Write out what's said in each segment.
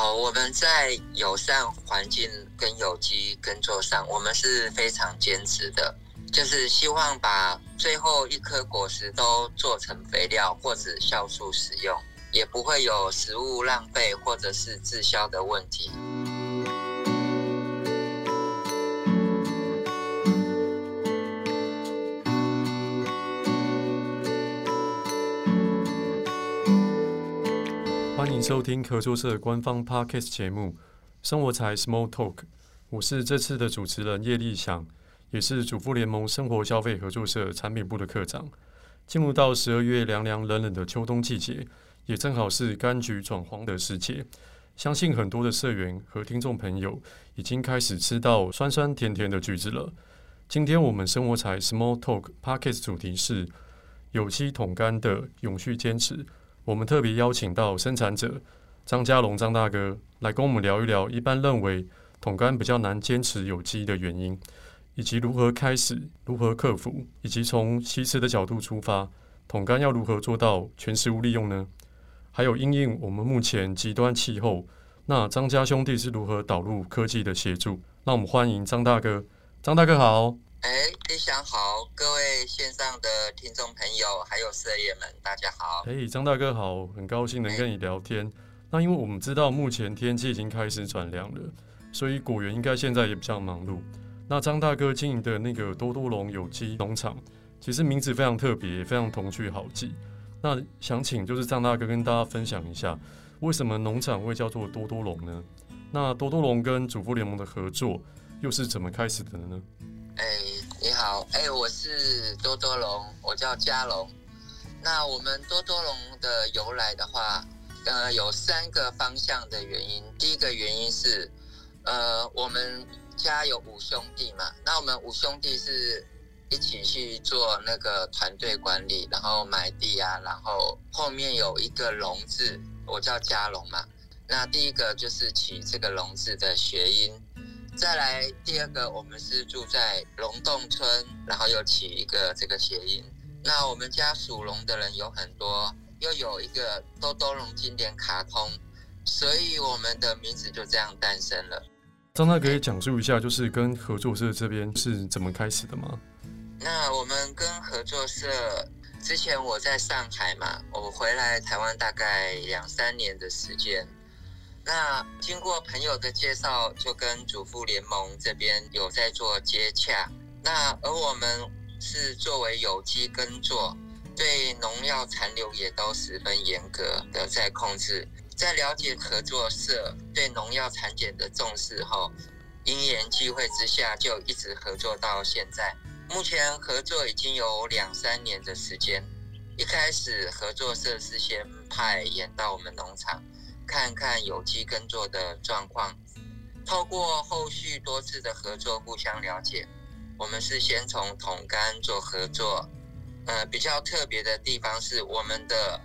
哦，我们在友善环境跟有机耕作上，我们是非常坚持的，就是希望把最后一颗果实都做成肥料或者酵素使用，也不会有食物浪费或者是滞销的问题。收听合作社官方 Podcast 节目《生活财 Small Talk》，我是这次的主持人叶立翔，也是主妇联盟生活消费合作社产品部的课长。进入到十二月凉凉冷冷的秋冬季节，也正好是柑橘转黄的时节。相信很多的社员和听众朋友已经开始吃到酸酸甜甜的橘子了。今天我们生活财 Small Talk Podcast 主题是有机桶柑的永续坚持。我们特别邀请到生产者张家龙张大哥来跟我们聊一聊，一般认为桶干比较难坚持有机的原因，以及如何开始、如何克服，以及从西施的角度出发，桶干要如何做到全食物利用呢？还有因应我们目前极端气候，那张家兄弟是如何导入科技的协助？那我们欢迎张大哥，张大哥好。哎，立翔好，各位线上的听众朋友，还有社员们，大家好。哎，张大哥好，很高兴能跟你聊天。那因为我们知道目前天气已经开始转凉了，所以果园应该现在也比较忙碌。那张大哥经营的那个多多龙有机农场，其实名字非常特别，也非常童趣好记。那想请就是张大哥跟大家分享一下，为什么农场会叫做多多龙呢？那多多龙跟主妇联盟的合作又是怎么开始的呢？哎，你好，哎，我是多多龙，我叫家龙。那我们多多龙的由来的话，呃，有三个方向的原因。第一个原因是，呃，我们家有五兄弟嘛，那我们五兄弟是一起去做那个团队管理，然后买地啊，然后后面有一个龙字，我叫家龙嘛。那第一个就是起这个龙字的谐音。再来第二个，我们是住在龙洞村，然后又起一个这个谐音。那我们家属龙的人有很多，又有一个多多龙经典卡通，所以我们的名字就这样诞生了。张大哥可以讲述一下，就是跟合作社这边是怎么开始的吗？那我们跟合作社之前我在上海嘛，我回来台湾大概两三年的时间。那经过朋友的介绍，就跟主妇联盟这边有在做接洽。那而我们是作为有机耕作，对农药残留也都十分严格的在控制。在了解合作社对农药产检的重视后，因缘际会之下，就一直合作到现在。目前合作已经有两三年的时间。一开始合作社是先派员到我们农场。看看有机耕作的状况，透过后续多次的合作，互相了解。我们是先从桶柑做合作，呃，比较特别的地方是我们的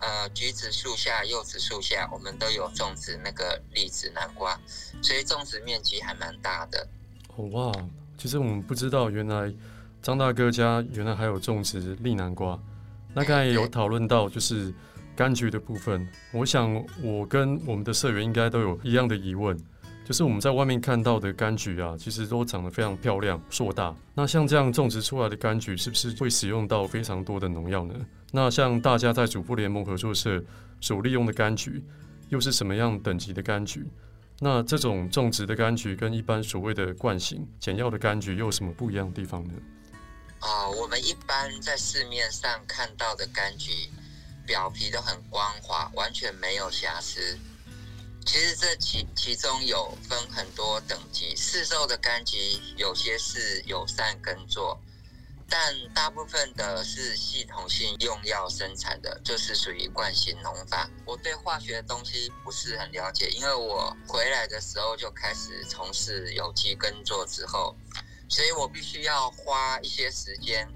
呃橘子树下、柚子树下，我们都有种植那个栗子南瓜，所以种植面积还蛮大的。哦哇，其实我们不知道，原来张大哥家原来还有种植栗南瓜。那刚才有讨论到，就是。柑橘的部分，我想我跟我们的社员应该都有一样的疑问，就是我们在外面看到的柑橘啊，其实都长得非常漂亮、硕大。那像这样种植出来的柑橘，是不是会使用到非常多的农药呢？那像大家在主妇联盟合作社所利用的柑橘，又是什么样等级的柑橘？那这种种植的柑橘跟一般所谓的惯性减药的柑橘又有什么不一样的地方呢？啊，我们一般在市面上看到的柑橘。表皮都很光滑，完全没有瑕疵。其实这其其中有分很多等级，市售的柑橘有些是友善耕作，但大部分的是系统性用药生产的，就是属于惯性农法。我对化学的东西不是很了解，因为我回来的时候就开始从事有机耕作之后，所以我必须要花一些时间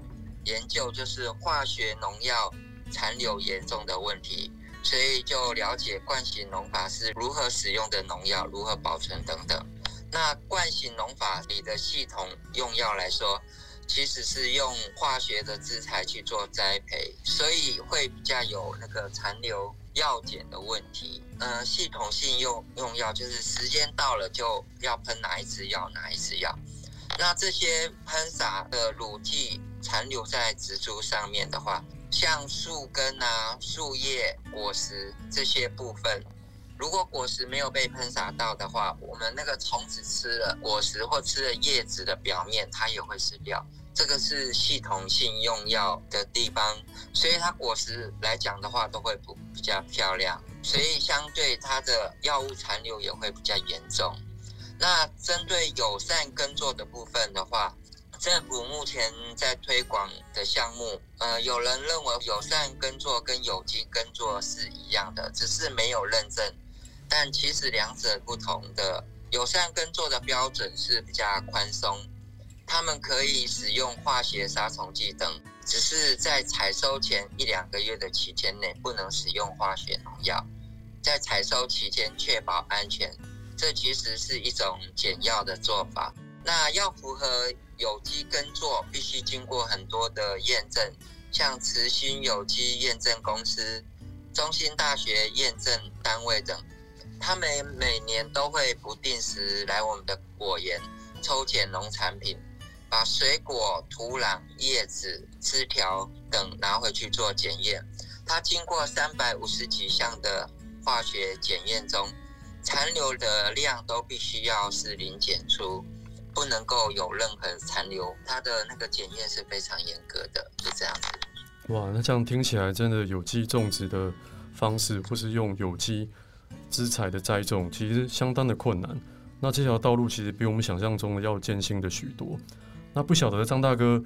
研究，就是化学农药。残留严重的问题，所以就了解惯行农法是如何使用的农药，如何保存等等。那惯行农法里的系统用药来说，其实是用化学的制材去做栽培，所以会比较有那个残留药检的问题。呃，系统性用用药就是时间到了就要喷哪一支药，哪一支药。那这些喷洒的乳剂残留在植株上面的话，像树根啊、树叶、果实这些部分，如果果实没有被喷洒到的话，我们那个虫子吃了果实或吃了叶子的表面，它也会死掉。这个是系统性用药的地方，所以它果实来讲的话，都会不比较漂亮，所以相对它的药物残留也会比较严重。那针对友善耕作的部分的话，政府目前在推广的项目，呃，有人认为友善耕作跟有机耕作是一样的，只是没有认证。但其实两者不同的，友善耕作的标准是比较宽松。他们可以使用化学杀虫剂等，只是在采收前一两个月的期间内不能使用化学农药，在采收期间确保安全。这其实是一种简要的做法。那要符合有机耕作，必须经过很多的验证，像慈心有机验证公司、中兴大学验证单位等，他们每年都会不定时来我们的果园抽检农产品。把水果、土壤、叶子、枝条等拿回去做检验，它经过三百五十几项的化学检验中，残留的量都必须要是零检出，不能够有任何残留。它的那个检验是非常严格的，就这样子。哇，那这样听起来，真的有机种植的方式，或是用有机资材的栽种，其实相当的困难。那这条道路其实比我们想象中的要艰辛的许多。那不晓得张大哥，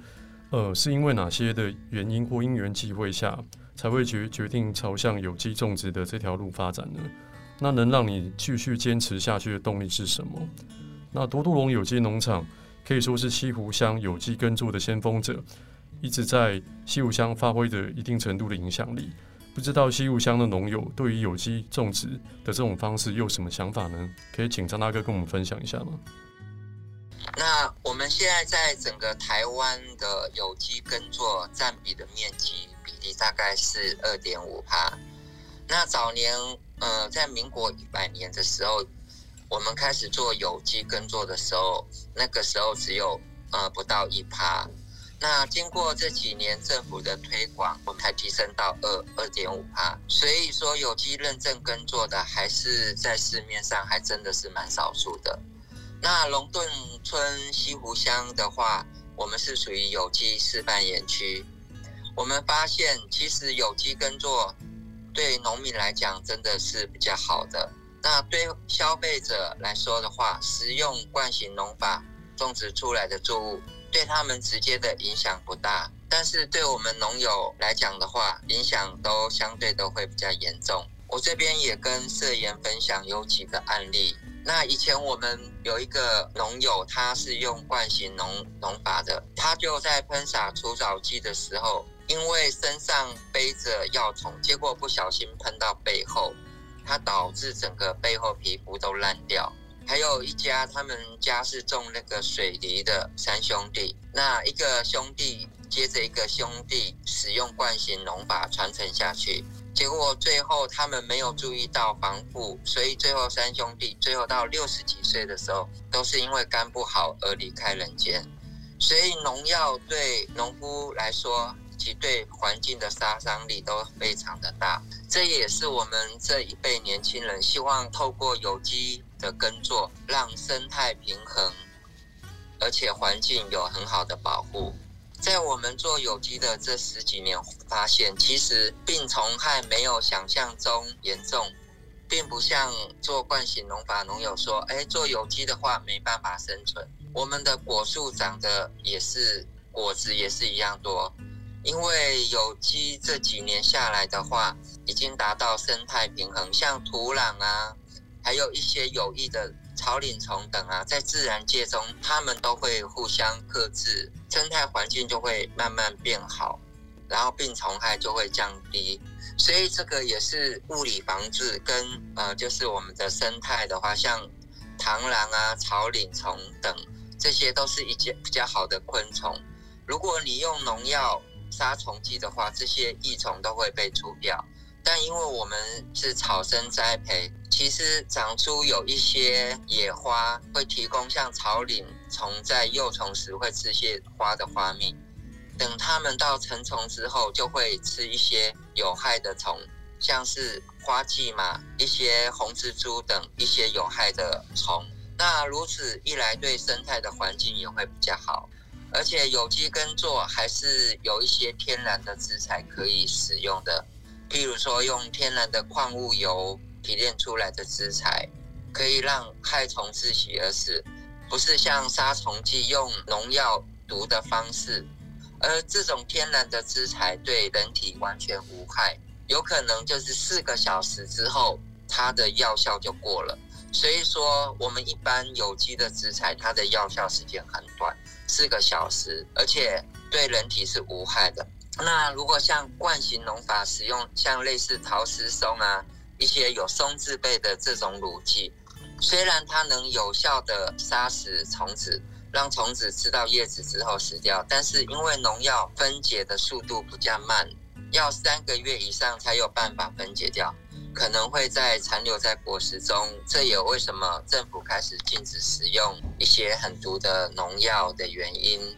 呃，是因为哪些的原因或因缘际会下，才会决决定朝向有机种植的这条路发展呢？那能让你继续坚持下去的动力是什么？那多度龙有机农场可以说是西湖乡有机耕作的先锋者，一直在西湖乡发挥着一定程度的影响力。不知道西湖乡的农友对于有机种植的这种方式又有什么想法呢？可以请张大哥跟我们分享一下吗？那我们现在在整个台湾的有机耕作占比的面积比例大概是二点五趴。那早年，呃，在民国一百年的时候，我们开始做有机耕作的时候，那个时候只有呃不到一趴。那经过这几年政府的推广，我们才提升到二二点五趴。所以说，有机认证耕作的还是在市面上还真的是蛮少数的。那龙顿村西湖乡的话，我们是属于有机示范园区。我们发现，其实有机耕作对农民来讲真的是比较好的。那对消费者来说的话，食用惯行农法种植出来的作物，对他们直接的影响不大。但是对我们农友来讲的话，影响都相对都会比较严重。我这边也跟社员分享有几个案例。那以前我们有一个农友，他是用惯行农农法的，他就在喷洒除草剂的时候，因为身上背着药虫，结果不小心喷到背后，它导致整个背后皮肤都烂掉。还有一家，他们家是种那个水梨的三兄弟，那一个兄弟接着一个兄弟使用惯性农法传承下去。结果最后他们没有注意到防护，所以最后三兄弟最后到六十几岁的时候，都是因为肝不好而离开人间。所以农药对农夫来说，其对环境的杀伤力都非常的大。这也是我们这一辈年轻人希望透过有机的耕作，让生态平衡，而且环境有很好的保护。在我们做有机的这十几年，发现其实病虫害没有想象中严重，并不像做惯行农法农友说，哎，做有机的话没办法生存。我们的果树长得也是果子也是一样多，因为有机这几年下来的话，已经达到生态平衡，像土壤啊，还有一些有益的。草领虫等啊，在自然界中，它们都会互相克制，生态环境就会慢慢变好，然后病虫害就会降低。所以这个也是物理防治跟呃，就是我们的生态的话，像螳螂啊、草领虫等，这些都是一些比较好的昆虫。如果你用农药杀虫剂的话，这些益虫都会被除掉。但因为我们是草生栽培，其实长出有一些野花，会提供像草领虫在幼虫时会吃些花的花蜜。等它们到成虫之后，就会吃一些有害的虫，像是花蓟嘛，一些红蜘蛛等一些有害的虫。那如此一来，对生态的环境也会比较好。而且有机耕作还是有一些天然的资材可以使用的，譬如说用天然的矿物油提炼出来的资材，可以让害虫自息而死，不是像杀虫剂用农药毒的方式。而这种天然的资材对人体完全无害，有可能就是四个小时之后，它的药效就过了。所以说，我们一般有机的资材，它的药效时间很短，四个小时，而且对人体是无害的。那如果像惯型农法使用像类似陶瓷松啊，一些有松字辈的这种乳剂，虽然它能有效的杀死虫子。让虫子吃到叶子之后死掉，但是因为农药分解的速度比较慢，要三个月以上才有办法分解掉，可能会在残留在果实中。这也为什么政府开始禁止使用一些很毒的农药的原因。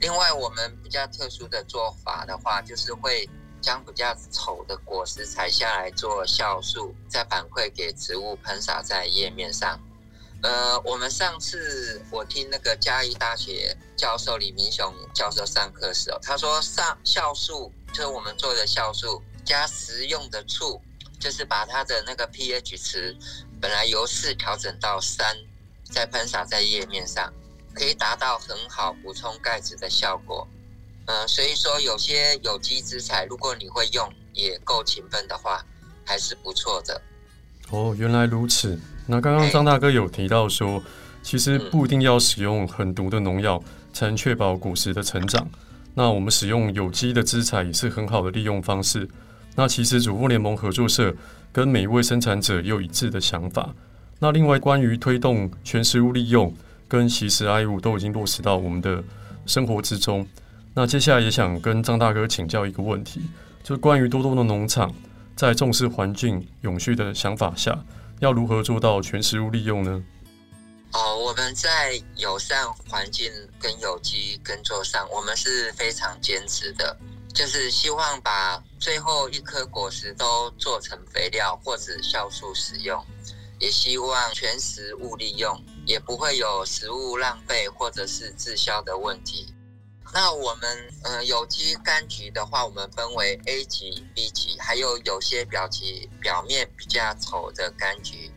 另外，我们比较特殊的做法的话，就是会将比较丑的果实采下来做酵素，再反馈给植物喷洒在叶面上。呃，我们上次我听那个嘉义大学教授李明雄教授上课时候，他说上酵素就是我们做的酵素加食用的醋，就是把它的那个 pH 值本来由四调整到三，再喷洒在叶面上，可以达到很好补充钙质的效果。嗯、呃，所以说有些有机资材，如果你会用也够勤奋的话，还是不错的。哦，原来如此。那刚刚张大哥有提到说，其实不一定要使用很毒的农药才能确保果实的成长。那我们使用有机的资材也是很好的利用方式。那其实主妇联盟合作社跟每一位生产者也有一致的想法。那另外关于推动全食物利用跟其实爱物都已经落实到我们的生活之中。那接下来也想跟张大哥请教一个问题，就是关于多多的农场在重视环境永续的想法下。要如何做到全食物利用呢？哦，我们在友善环境跟有机耕作上，我们是非常坚持的，就是希望把最后一颗果实都做成肥料或者酵素使用，也希望全食物利用，也不会有食物浪费或者是滞销的问题。那我们呃有机柑橘的话，我们分为 A 级、B 级，还有有些表皮表面比较丑的柑橘，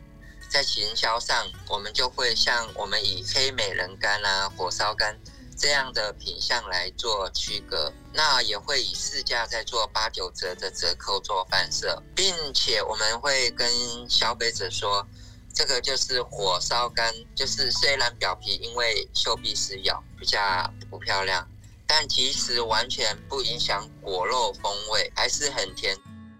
在行销上，我们就会像我们以黑美人柑啊、火烧柑这样的品相来做区隔。那也会以市价再做八九折的折扣做贩售，并且我们会跟消费者说，这个就是火烧干，就是虽然表皮因为绣碧丝咬比较不漂亮。但其实完全不影响果肉风味，还是很甜。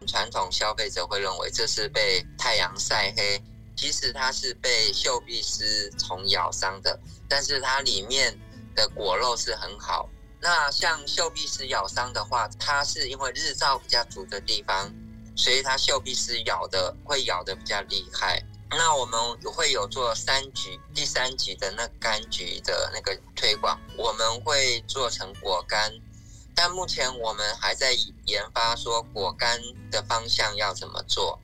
传统消费者会认为这是被太阳晒黑，其实它是被绣碧丝虫咬伤的。但是它里面的果肉是很好。那像绣碧丝咬伤的话，它是因为日照比较足的地方，所以它绣碧丝咬的会咬得比较厉害。那我们会有做三级、第三级的那柑橘的那个推广，我们会做成果干，但目前我们还在研发说果干的方向要怎么做。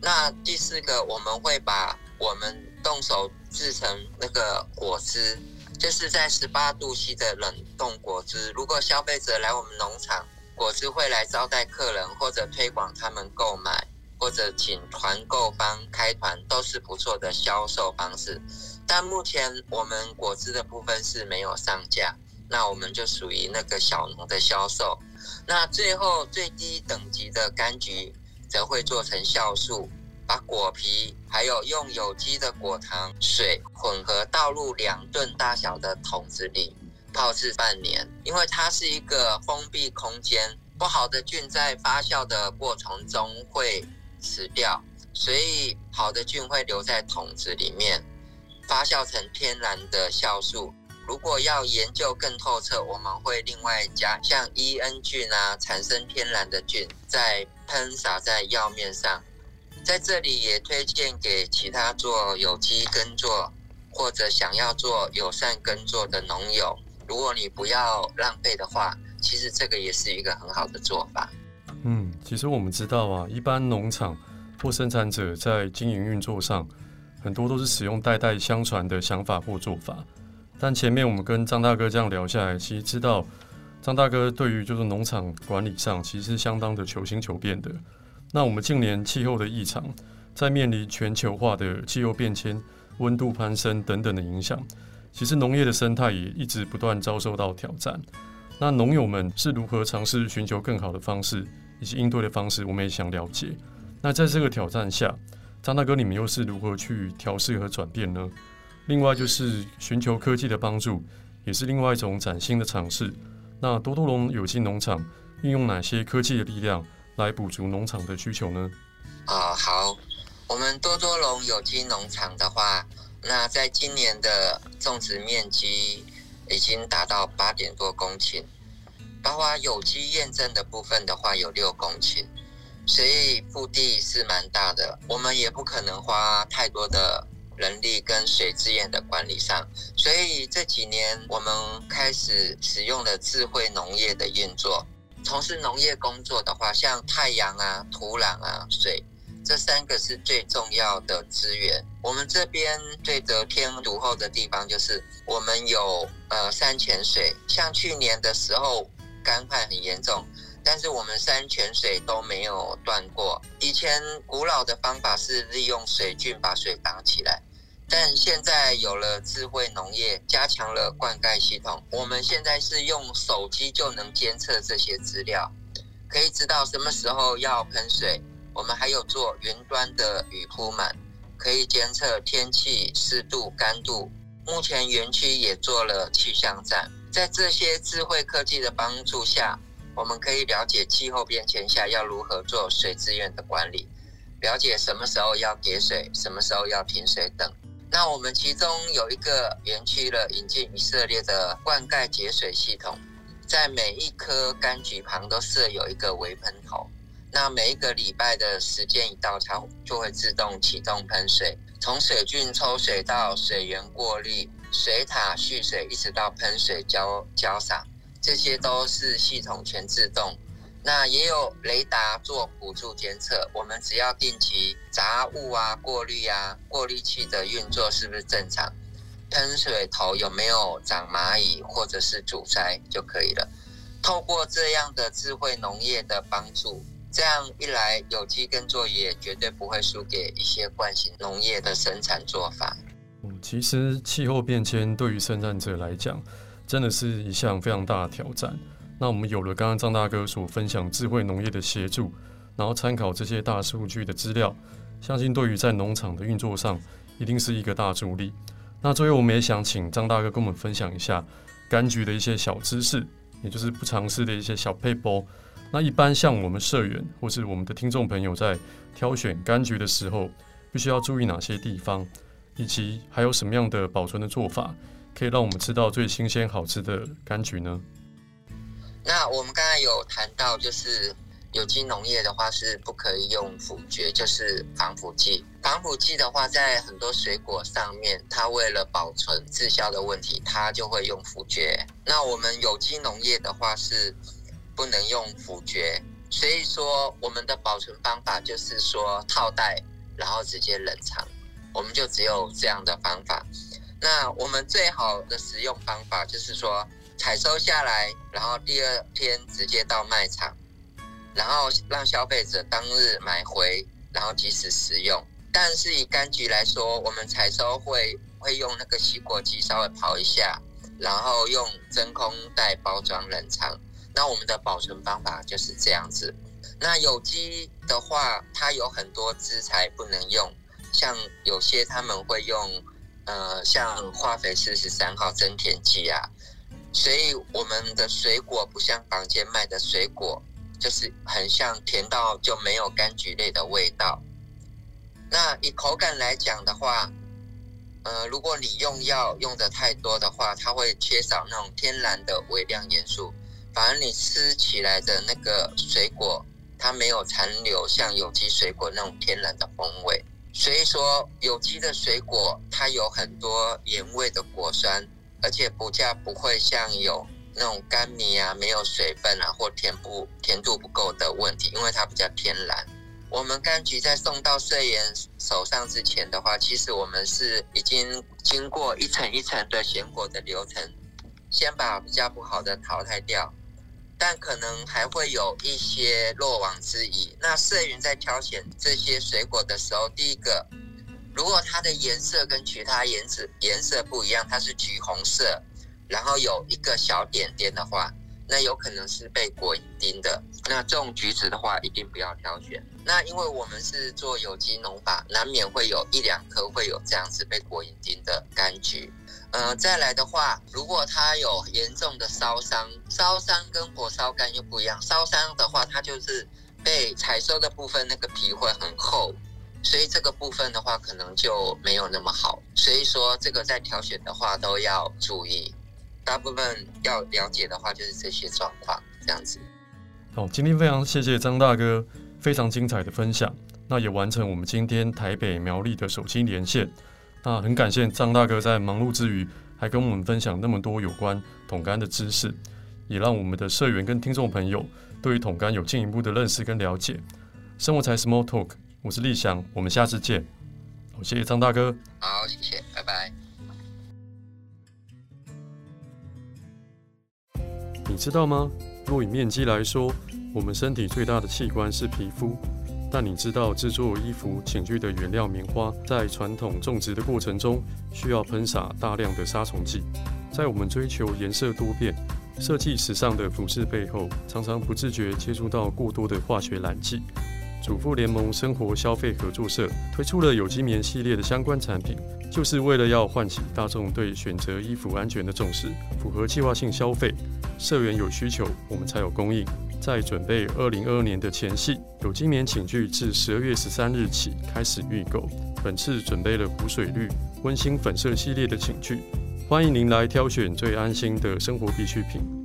那第四个，我们会把我们动手制成那个果汁，就是在十八度 C 的冷冻果汁。如果消费者来我们农场，果汁会来招待客人或者推广他们购买。或者请团购方开团都是不错的销售方式，但目前我们果汁的部分是没有上架，那我们就属于那个小农的销售。那最后最低等级的柑橘则会做成酵素，把果皮还有用有机的果糖水混合倒入两吨大小的桶子里泡制半年，因为它是一个封闭空间，不好的菌在发酵的过程中会死掉，所以好的菌会留在桶子里面，发酵成天然的酵素。如果要研究更透彻，我们会另外加像 EN 菌啊，产生天然的菌，再喷洒在药面上。在这里也推荐给其他做有机耕作或者想要做友善耕作的农友，如果你不要浪费的话，其实这个也是一个很好的做法。其实我们知道啊，一般农场或生产者在经营运作上，很多都是使用代代相传的想法或做法。但前面我们跟张大哥这样聊下来，其实知道张大哥对于就是农场管理上，其实是相当的求新求变的。那我们近年气候的异常，在面临全球化的气候变迁、温度攀升等等的影响，其实农业的生态也一直不断遭受到挑战。那农友们是如何尝试寻求更好的方式以及应对的方式，我们也想了解。那在这个挑战下，张大哥你们又是如何去调试和转变呢？另外就是寻求科技的帮助，也是另外一种崭新的尝试。那多多龙有机农场运用哪些科技的力量来补足农场的需求呢？啊、好，我们多多龙有机农场的话，那在今年的种植面积已经达到八点多公顷，包括有机验证的部分的话有六公顷，所以腹地是蛮大的。我们也不可能花太多的。人力跟水资源的管理上，所以这几年我们开始使用了智慧农业的运作。从事农业工作的话，像太阳啊、土壤啊、水，这三个是最重要的资源。我们这边最得天独厚的地方就是我们有呃山泉水，像去年的时候干旱很严重。但是我们山泉水都没有断过。以前古老的方法是利用水圳把水挡起来，但现在有了智慧农业，加强了灌溉系统。我们现在是用手机就能监测这些资料，可以知道什么时候要喷水。我们还有做云端的雨铺满，可以监测天气、湿度、干度。目前园区也做了气象站，在这些智慧科技的帮助下。我们可以了解气候变迁下要如何做水资源的管理，了解什么时候要给水，什么时候要停水等。那我们其中有一个园区了，引进以色列的灌溉节水系统，在每一棵柑橘旁都设有一个微喷头。那每一个礼拜的时间一到，它就会自动启动喷水，从水菌抽水到水源过滤、水塔蓄水，一直到喷水浇浇洒。这些都是系统全自动，那也有雷达做辅助监测。我们只要定期杂物啊过滤啊，过滤器的运作是不是正常，喷水头有没有长蚂蚁或者是阻塞就可以了。透过这样的智慧农业的帮助，这样一来，有机耕作也绝对不会输给一些惯性农业的生产做法。嗯，其实气候变迁对于生产者来讲，真的是一项非常大的挑战。那我们有了刚刚张大哥所分享智慧农业的协助，然后参考这些大数据的资料，相信对于在农场的运作上，一定是一个大助力。那最后我们也想请张大哥跟我们分享一下柑橘的一些小知识，也就是不尝试的一些小撇步。那一般像我们社员或是我们的听众朋友在挑选柑橘的时候，必须要注意哪些地方，以及还有什么样的保存的做法？可以让我们吃到最新鲜好吃的柑橘呢？那我们刚才有谈到，就是有机农业的话是不可以用腐蕨，就是防腐剂。防腐剂的话，在很多水果上面，它为了保存滞销的问题，它就会用腐蕨。那我们有机农业的话是不能用腐蕨，所以说我们的保存方法就是说套袋，然后直接冷藏，我们就只有这样的方法。那我们最好的使用方法就是说，采收下来，然后第二天直接到卖场，然后让消费者当日买回，然后及时食用。但是以柑橘来说，我们采收会会用那个洗果机稍微跑一下，然后用真空袋包装冷藏。那我们的保存方法就是这样子。那有机的话，它有很多资材不能用，像有些他们会用。呃，像化肥四十三号增甜剂啊，所以我们的水果不像坊间卖的水果，就是很像甜到就没有柑橘类的味道。那以口感来讲的话，呃，如果你用药用的太多的话，它会缺少那种天然的微量元素，反而你吃起来的那个水果，它没有残留像有机水果那种天然的风味。所以说，有机的水果它有很多原味的果酸，而且补价不会像有那种干米啊、没有水分啊或甜不甜度不够的问题，因为它比较天然。我们柑橘在送到税员手上之前的话，其实我们是已经经过一层一层的选果的流程，先把比较不好的淘汰掉，但可能还会有一些漏网之鱼。那社员在挑选这些水果的时候，第一个，如果它的颜色跟其他颜色颜色不一样，它是橘红色，然后有一个小点点的话。那有可能是被果蝇叮的，那这种橘子的话，一定不要挑选。那因为我们是做有机农法，难免会有一两颗会有这样子被果蝇叮的柑橘。呃，再来的话，如果它有严重的烧伤，烧伤跟火烧干又不一样。烧伤的话，它就是被采收的部分那个皮会很厚，所以这个部分的话，可能就没有那么好。所以说，这个在挑选的话都要注意。大部分要了解的话，就是这些状况这样子。好，今天非常谢谢张大哥非常精彩的分享，那也完成我们今天台北苗栗的手机连线。那很感谢张大哥在忙碌之余，还跟我们分享那么多有关桶柑的知识，也让我们的社员跟听众朋友对于桶柑有进一步的认识跟了解。生活才 Small Talk，我是立翔，我们下次见。好，谢谢张大哥。好，谢谢，拜拜。你知道吗？若以面积来说，我们身体最大的器官是皮肤。但你知道制作衣服、寝具的原料棉花，在传统种植的过程中，需要喷洒大量的杀虫剂。在我们追求颜色多变、设计时尚的服饰背后，常常不自觉接触到过多的化学染剂。主妇联盟生活消费合作社推出了有机棉系列的相关产品，就是为了要唤起大众对选择衣服安全的重视，符合计划性消费。社员有需求，我们才有供应。在准备二零二二年的前夕，有今年寝具自十二月十三日起开始预购。本次准备了湖水绿、温馨粉色系列的寝具，欢迎您来挑选最安心的生活必需品。